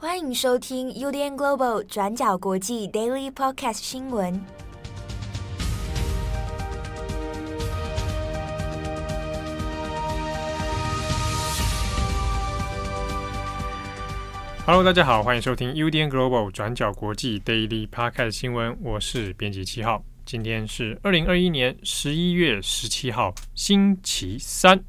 欢迎收听 UDN Global 转角国际 Daily Podcast 新闻。Hello，大家好，欢迎收听 UDN Global 转角国际 Daily Podcast 新闻。我是编辑七号，今天是二零二一年十一月十七号，星期三。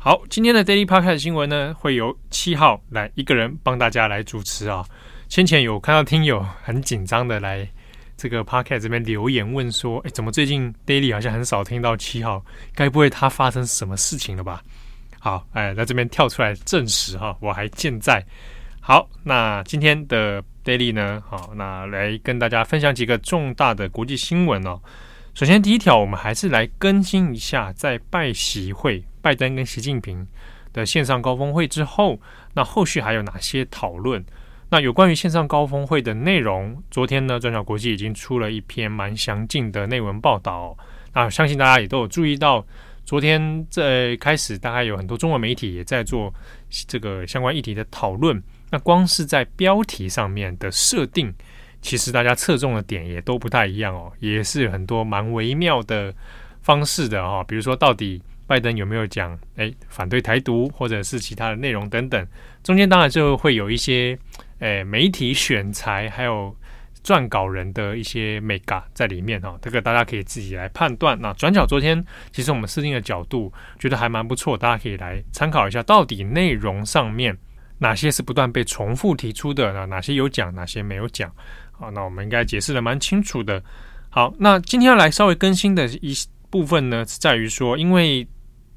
好，今天的 Daily Podcast 新闻呢，会由七号来一个人帮大家来主持啊。先前有看到听友很紧张的来这个 p o c a s t 这边留言问说，哎，怎么最近 Daily 好像很少听到七号？该不会他发生什么事情了吧？好，哎，在这边跳出来证实哈，我还健在。好，那今天的 Daily 呢，好，那来跟大家分享几个重大的国际新闻哦。首先第一条，我们还是来更新一下，在拜习会。拜登跟习近平的线上高峰会之后，那后续还有哪些讨论？那有关于线上高峰会的内容，昨天呢，转角国际已经出了一篇蛮详尽的内文报道。那相信大家也都有注意到，昨天在开始，大概有很多中文媒体也在做这个相关议题的讨论。那光是在标题上面的设定，其实大家侧重的点也都不太一样哦，也是很多蛮微妙的方式的哦，比如说到底。拜登有没有讲诶反对台独或者是其他的内容等等？中间当然就会有一些诶媒体选材还有撰稿人的一些眉角在里面哈，这个大家可以自己来判断。那转角昨天其实我们设定的角度觉得还蛮不错，大家可以来参考一下，到底内容上面哪些是不断被重复提出的，那哪些有讲，哪些没有讲？好，那我们应该解释的蛮清楚的。好，那今天要来稍微更新的一部分呢，是在于说，因为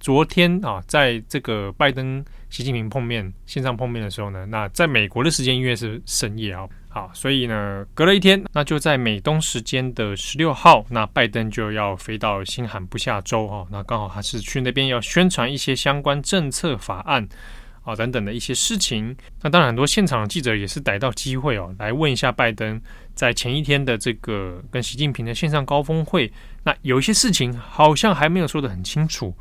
昨天啊，在这个拜登、习近平碰面线上碰面的时候呢，那在美国的时间因为是深夜啊，好，所以呢，隔了一天，那就在美东时间的十六号，那拜登就要飞到新罕布夏州啊，那刚好还是去那边要宣传一些相关政策法案啊等等的一些事情。那当然，很多现场的记者也是逮到机会哦，来问一下拜登在前一天的这个跟习近平的线上高峰会，那有一些事情好像还没有说得很清楚。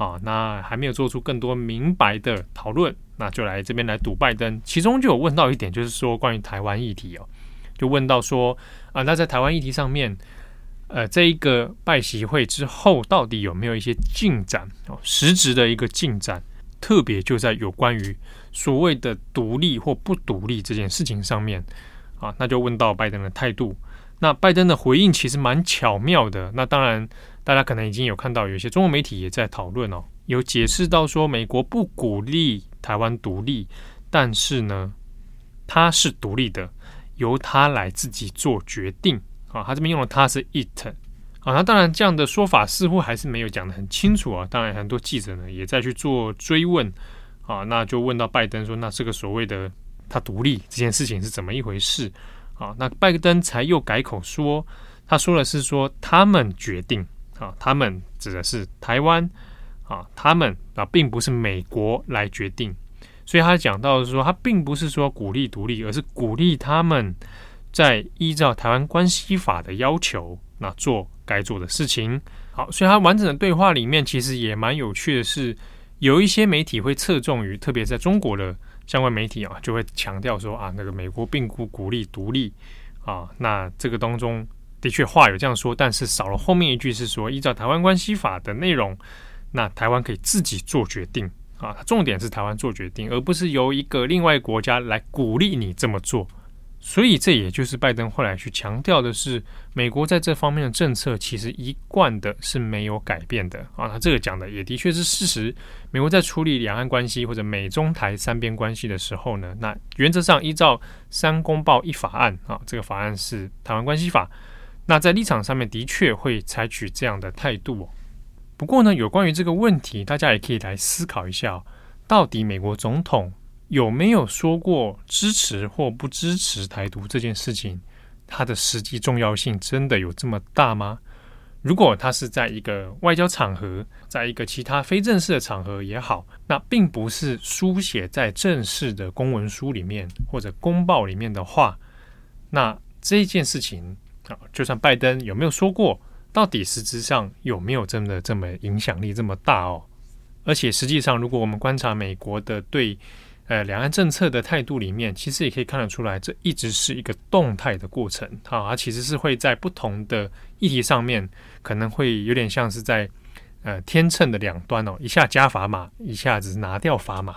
啊，那还没有做出更多明白的讨论，那就来这边来赌拜登。其中就有问到一点，就是说关于台湾议题哦，就问到说啊，那在台湾议题上面，呃，这一个拜习会之后，到底有没有一些进展哦？实质的一个进展，特别就在有关于所谓的独立或不独立这件事情上面啊，那就问到拜登的态度。那拜登的回应其实蛮巧妙的，那当然。大家可能已经有看到，有些中文媒体也在讨论哦，有解释到说，美国不鼓励台湾独立，但是呢，它是独立的，由他来自己做决定啊。他这边用的他是 it 啊，那当然这样的说法似乎还是没有讲得很清楚啊。当然，很多记者呢也在去做追问啊，那就问到拜登说，那这个所谓的他独立这件事情是怎么一回事啊？那拜登才又改口说，他说的是说他们决定。啊，他们指的是台湾啊，他们啊，并不是美国来决定，所以他讲到的是说，他并不是说鼓励独立，而是鼓励他们在依照台湾关系法的要求，那做该做的事情。好，所以他完整的对话里面，其实也蛮有趣的是，有一些媒体会侧重于，特别在中国的相关媒体啊，就会强调说啊，那个美国并不鼓励独立啊，那这个当中。的确，话有这样说，但是少了后面一句是说，依照台湾关系法的内容，那台湾可以自己做决定啊。它重点是台湾做决定，而不是由一个另外国家来鼓励你这么做。所以，这也就是拜登后来去强调的是，美国在这方面的政策其实一贯的是没有改变的啊。他这个讲的也的确是事实。美国在处理两岸关系或者美中台三边关系的时候呢，那原则上依照三公报一法案啊，这个法案是台湾关系法。那在立场上面的确会采取这样的态度。不过呢，有关于这个问题，大家也可以来思考一下，到底美国总统有没有说过支持或不支持台独这件事情，它的实际重要性真的有这么大吗？如果他是在一个外交场合，在一个其他非正式的场合也好，那并不是书写在正式的公文书里面或者公报里面的话，那这件事情。就算拜登有没有说过，到底实质上有没有真的这么影响力这么大哦？而且实际上，如果我们观察美国的对呃两岸政策的态度里面，其实也可以看得出来，这一直是一个动态的过程。好，它其实是会在不同的议题上面，可能会有点像是在呃天秤的两端哦，一下加砝码，一下子拿掉砝码。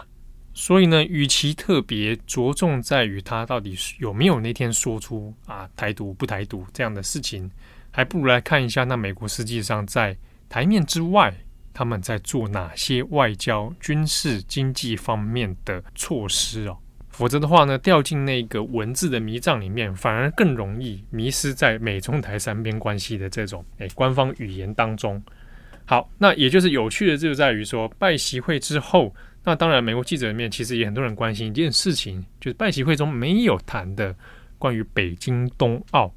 所以呢，与其特别着重在于他到底有没有那天说出啊台独不台独这样的事情，还不如来看一下那美国实际上在台面之外，他们在做哪些外交、军事、经济方面的措施哦。否则的话呢，掉进那个文字的迷障里面，反而更容易迷失在美中台三边关系的这种诶官方语言当中。好，那也就是有趣的就在于说，拜习会之后。那当然，美国记者里面其实也很多人关心一件事情，就是拜习会中没有谈的关于北京冬奥，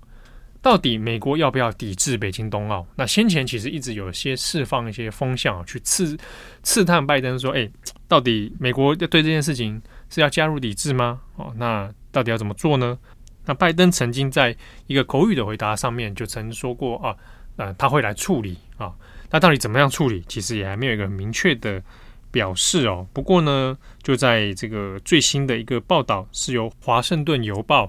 到底美国要不要抵制北京冬奥？那先前其实一直有些释放一些风向去刺刺探拜登说，哎，到底美国要对这件事情是要加入抵制吗？哦，那到底要怎么做呢？那拜登曾经在一个口语的回答上面就曾说过啊，呃，他会来处理啊，那到底怎么样处理？其实也还没有一个明确的。表示哦，不过呢，就在这个最新的一个报道，是由《华盛顿邮报》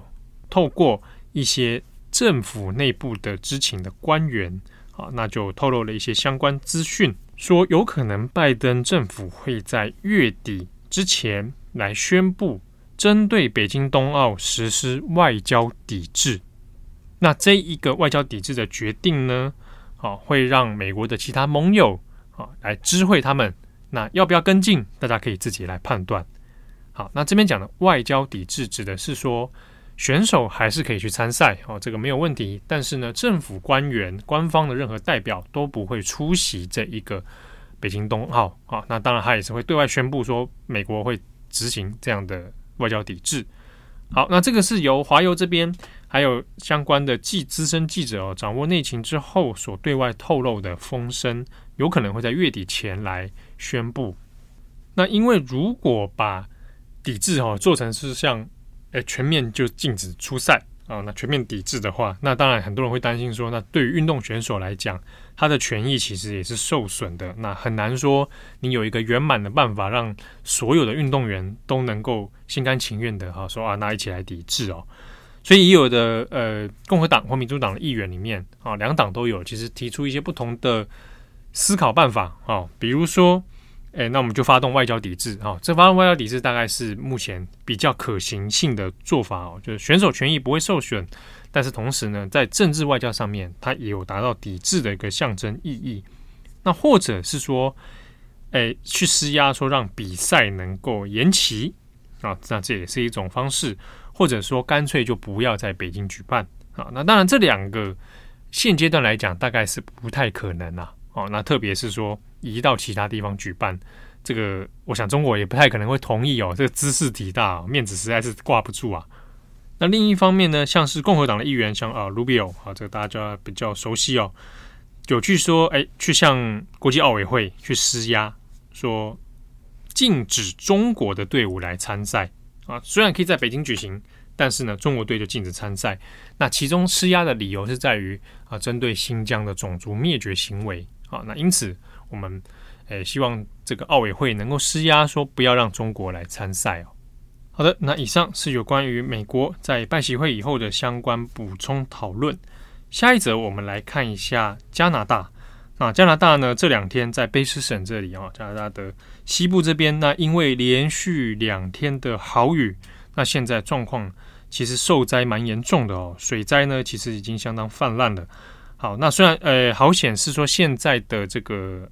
透过一些政府内部的知情的官员啊，那就透露了一些相关资讯，说有可能拜登政府会在月底之前来宣布针对北京冬奥实施外交抵制。那这一个外交抵制的决定呢，啊，会让美国的其他盟友啊来知会他们。那要不要跟进？大家可以自己来判断。好，那这边讲的外交抵制指的是说，选手还是可以去参赛哦，这个没有问题。但是呢，政府官员、官方的任何代表都不会出席这一个北京冬奥啊。那当然，他也是会对外宣布说，美国会执行这样的外交抵制。好，那这个是由华邮这边还有相关的记资深记者哦，掌握内情之后所对外透露的风声，有可能会在月底前来宣布。那因为如果把抵制哦做成是像诶全面就禁止出赛啊，那全面抵制的话，那当然很多人会担心说，那对于运动选手来讲，他的权益其实也是受损的。那很难说你有一个圆满的办法让所有的运动员都能够心甘情愿的哈说啊，那一起来抵制哦。所以，已有的呃共和党或民主党的议员里面啊，两党都有，其实提出一些不同的思考办法啊，比如说，诶，那我们就发动外交抵制啊。这发动外交抵制大概是目前比较可行性的做法哦，就是选手权益不会受损。但是同时呢，在政治外交上面，它也有达到抵制的一个象征意义。那或者是说，诶，去施压说让比赛能够延期啊，那这也是一种方式。或者说干脆就不要在北京举办啊。那当然，这两个现阶段来讲，大概是不太可能啊。哦，那特别是说移到其他地方举办，这个我想中国也不太可能会同意哦。这个姿势体大，面子实在是挂不住啊。那另一方面呢，像是共和党的议员，像啊 Rubio 啊，这个大家比较熟悉哦，有据说哎，去向国际奥委会去施压，说禁止中国的队伍来参赛啊。虽然可以在北京举行，但是呢，中国队就禁止参赛。那其中施压的理由是在于啊，针对新疆的种族灭绝行为啊。那因此，我们诶希望这个奥委会能够施压，说不要让中国来参赛哦。好的，那以上是有关于美国在拜习会以后的相关补充讨论。下一则，我们来看一下加拿大。那加拿大呢，这两天在卑诗省这里啊，加拿大的西部这边，那因为连续两天的豪雨，那现在状况其实受灾蛮严重的哦，水灾呢其实已经相当泛滥了。好，那虽然呃，好险是说现在的这个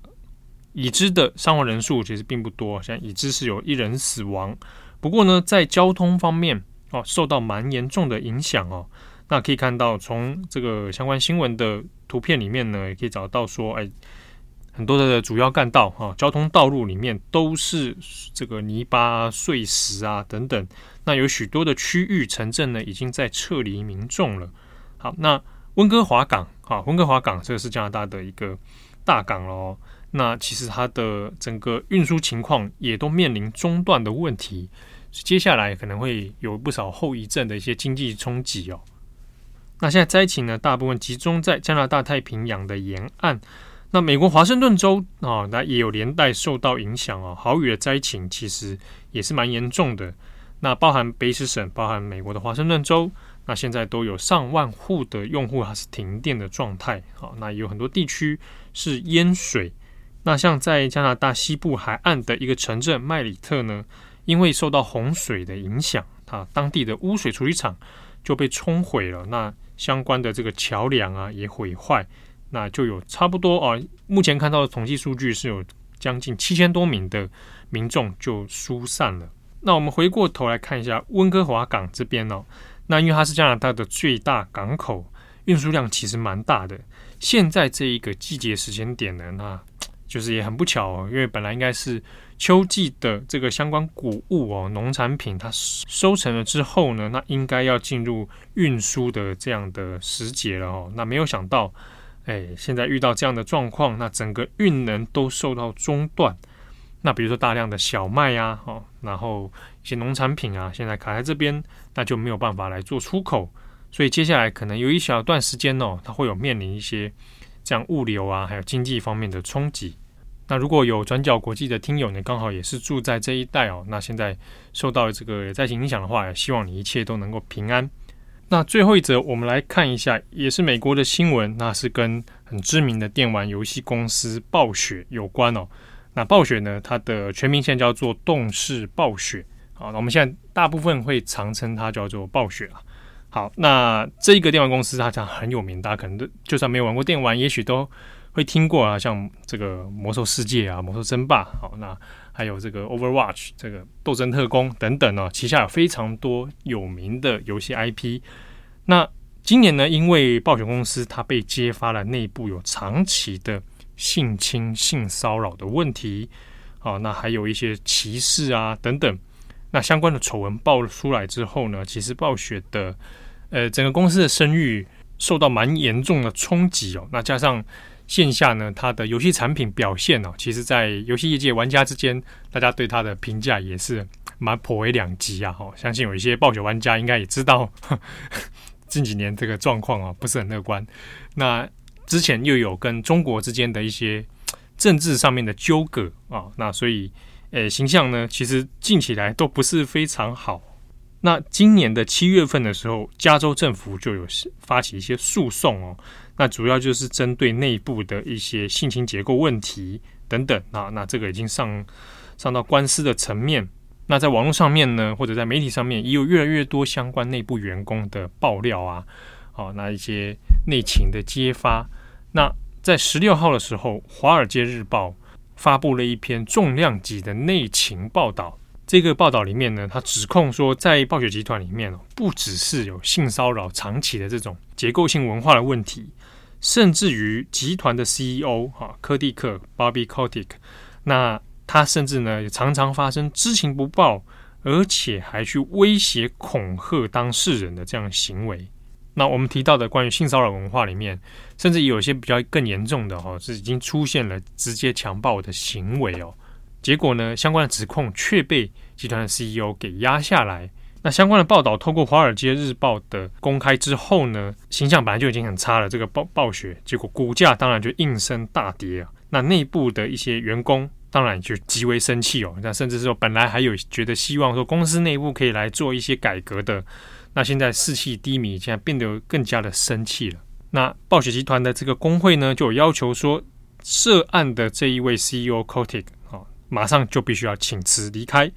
已知的伤亡人数其实并不多，现在已知是有一人死亡。不过呢，在交通方面哦，受到蛮严重的影响哦。那可以看到，从这个相关新闻的图片里面呢，也可以找到说，哎，很多的主要干道哈，交通道路里面都是这个泥巴、碎石啊等等。那有许多的区域城镇呢，已经在撤离民众了。好，那温哥华港啊，温哥华港这个是加拿大的一个大港喽。那其实它的整个运输情况也都面临中断的问题，接下来可能会有不少后遗症的一些经济冲击哦。那现在灾情呢，大部分集中在加拿大太平洋的沿岸。那美国华盛顿州啊，那也有连带受到影响哦。豪雨的灾情其实也是蛮严重的。那包含卑诗省，包含美国的华盛顿州，那现在都有上万户的用户还是停电的状态。好，那也有很多地区是淹水。那像在加拿大西部海岸的一个城镇麦里特呢，因为受到洪水的影响，啊，当地的污水处理厂就被冲毁了。那相关的这个桥梁啊也毁坏。那就有差不多啊，目前看到的统计数据是有将近七千多名的民众就疏散了。那我们回过头来看一下温哥华港这边哦，那因为它是加拿大的最大港口，运输量其实蛮大的。现在这一个季节时间点呢，那 就是也很不巧哦，因为本来应该是秋季的这个相关谷物哦，农产品它收成了之后呢，那应该要进入运输的这样的时节了哦，那没有想到。哎，现在遇到这样的状况，那整个运能都受到中断。那比如说大量的小麦呀，哦，然后一些农产品啊，现在卡在这边，那就没有办法来做出口。所以接下来可能有一小段时间哦，它会有面临一些这样物流啊，还有经济方面的冲击。那如果有转角国际的听友呢，刚好也是住在这一带哦，那现在受到这个灾情影响的话，希望你一切都能够平安。那最后一则，我们来看一下，也是美国的新闻，那是跟很知名的电玩游戏公司暴雪有关哦。那暴雪呢，它的全名现在叫做动视暴雪。好，那我们现在大部分会常称它叫做暴雪啊。好，那这一个电玩公司它讲很有名，大家可能都就算没有玩过电玩，也许都会听过啊，像这个魔兽世界啊、魔兽争霸。好，那还有这个 Overwatch，这个斗争特工等等哦，旗下有非常多有名的游戏 IP。那今年呢，因为暴雪公司它被揭发了内部有长期的性侵、性骚扰的问题，啊，那还有一些歧视啊等等。那相关的丑闻爆出来之后呢，其实暴雪的呃整个公司的声誉受到蛮严重的冲击哦。那加上线下呢，它的游戏产品表现哦，其实，在游戏业界玩家之间，大家对它的评价也是蛮颇为两极啊。哈，相信有一些暴雪玩家应该也知道，近几年这个状况啊不是很乐观。那之前又有跟中国之间的一些政治上面的纠葛啊，那所以，诶，形象呢，其实近起来都不是非常好。那今年的七月份的时候，加州政府就有发起一些诉讼哦。那主要就是针对内部的一些性侵结构问题等等啊，那这个已经上上到官司的层面。那在网络上面呢，或者在媒体上面，也有越来越多相关内部员工的爆料啊，好，那一些内情的揭发。那在十六号的时候，《华尔街日报》发布了一篇重量级的内情报道。这个报道里面呢，他指控说，在暴雪集团里面哦，不只是有性骚扰长期的这种结构性文化的问题。甚至于集团的 CEO 哈科蒂克 Bobby Kotick，那他甚至呢也常常发生知情不报，而且还去威胁恐吓当事人的这样行为。那我们提到的关于性骚扰文化里面，甚至有一些比较更严重的哈，是已经出现了直接强暴的行为哦。结果呢，相关的指控却被集团的 CEO 给压下来。那相关的报道透过《华尔街日报》的公开之后呢，形象本来就已经很差了。这个暴暴雪，结果股价当然就应声大跌啊。那内部的一些员工当然就极为生气哦。那甚至是说本来还有觉得希望说公司内部可以来做一些改革的，那现在士气低迷，现在变得更加的生气了。那暴雪集团的这个工会呢，就有要求说，涉案的这一位 CEO Kotick 啊，马上就必须要请辞离开。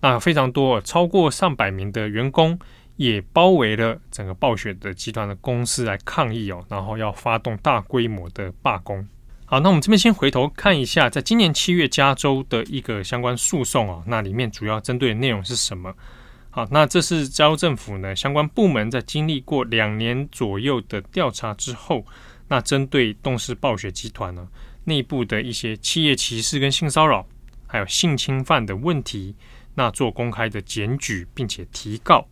那非常多，超过上百名的员工也包围了整个暴雪的集团的公司来抗议哦，然后要发动大规模的罢工。好，那我们这边先回头看一下，在今年七月加州的一个相关诉讼啊，那里面主要针对的内容是什么？好，那这是加州政府呢相关部门在经历过两年左右的调查之后，那针对动视暴雪集团呢内部的一些企业歧视跟性骚扰，还有性侵犯的问题。那做公开的检举，并且提告，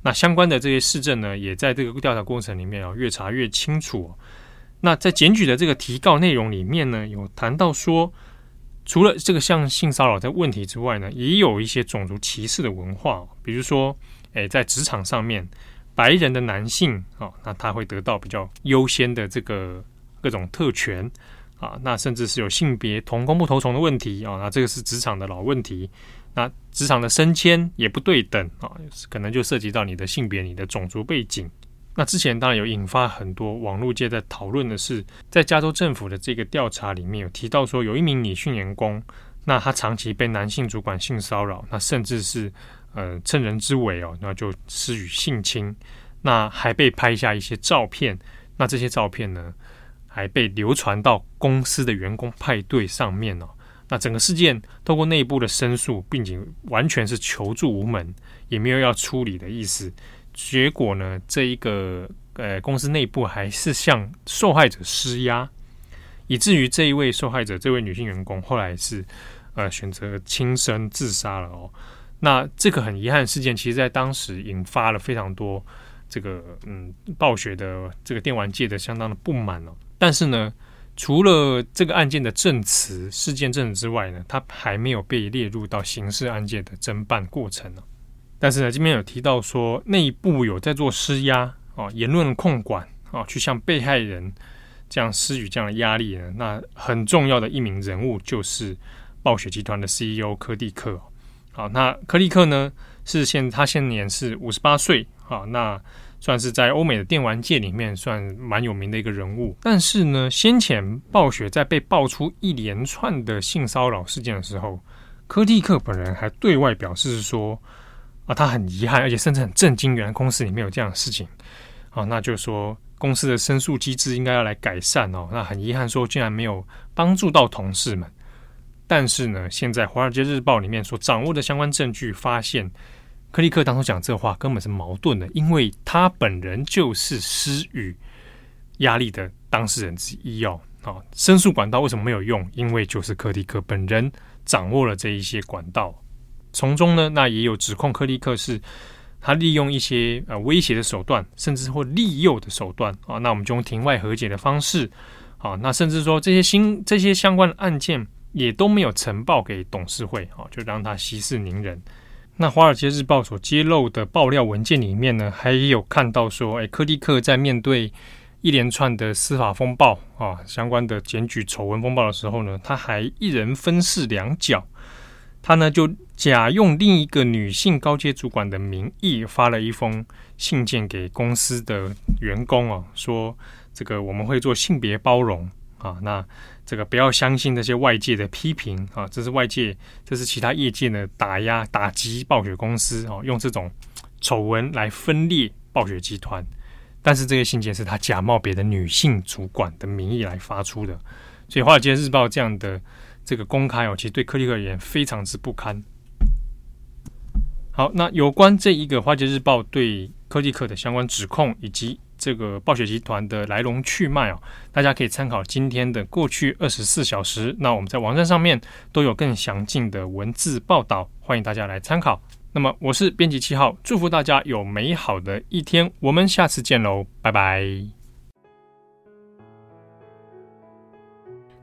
那相关的这些市政呢，也在这个调查过程里面啊，越查越清楚。那在检举的这个提告内容里面呢，有谈到说，除了这个像性骚扰的问题之外呢，也有一些种族歧视的文化，比如说，诶，在职场上面，白人的男性啊，那他会得到比较优先的这个各种特权啊，那甚至是有性别同工不同酬的问题啊，那这个是职场的老问题。那职场的升迁也不对等啊，可能就涉及到你的性别、你的种族背景。那之前当然有引发很多网络界在讨论的是，在加州政府的这个调查里面有提到说，有一名女性员工，那她长期被男性主管性骚扰，那甚至是呃趁人之危哦，那就施予性侵，那还被拍下一些照片，那这些照片呢还被流传到公司的员工派对上面哦。那整个事件透过内部的申诉，并且完全是求助无门，也没有要处理的意思。结果呢，这一个呃公司内部还是向受害者施压，以至于这一位受害者，这位女性员工后来是呃选择轻生自杀了哦。那这个很遗憾事件，其实在当时引发了非常多这个嗯暴雪的这个电玩界的相当的不满哦。但是呢。除了这个案件的证词、事件证之外呢，它还没有被列入到刑事案件的侦办过程呢。但是呢，这边有提到说，内部有在做施压啊，言论控管啊，去向被害人这样施予这样的压力呢。那很重要的一名人物就是暴雪集团的 CEO 柯蒂克。好，那柯蒂克呢是现他现年是五十八岁。好，那。算是在欧美的电玩界里面算蛮有名的一个人物，但是呢，先前暴雪在被爆出一连串的性骚扰事件的时候，柯蒂克本人还对外表示说啊，他很遗憾，而且甚至很震惊，原来公司里面有这样的事情啊，那就说公司的申诉机制应该要来改善哦，那很遗憾说竟然没有帮助到同事们，但是呢，现在《华尔街日报》里面所掌握的相关证据发现。柯蒂克当初讲这话根本是矛盾的，因为他本人就是施予压力的当事人之一哦。啊，申诉管道为什么没有用？因为就是柯蒂克本人掌握了这一些管道，从中呢，那也有指控柯蒂克是他利用一些呃威胁的手段，甚至或利诱的手段啊。那我们就用庭外和解的方式啊，那甚至说这些新这些相关的案件也都没有呈报给董事会啊，就让他息事宁人。那《华尔街日报》所揭露的爆料文件里面呢，还有看到说，哎，柯蒂克在面对一连串的司法风暴啊，相关的检举丑闻风暴的时候呢，他还一人分饰两角，他呢就假用另一个女性高阶主管的名义发了一封信件给公司的员工啊，说这个我们会做性别包容啊，那。这个不要相信那些外界的批评啊！这是外界，这是其他业界的打压、打击暴雪公司啊，用这种丑闻来分裂暴雪集团。但是这个信件是他假冒别的女性主管的名义来发出的，所以《华尔街日报》这样的这个公开哦，其实对柯蒂克而言非常之不堪。好，那有关这一个《华尔街日报》对科技克的相关指控以及。这个暴雪集团的来龙去脉哦，大家可以参考今天的过去二十四小时。那我们在网站上面都有更详尽的文字报道，欢迎大家来参考。那么我是编辑七号，祝福大家有美好的一天，我们下次见喽，拜拜。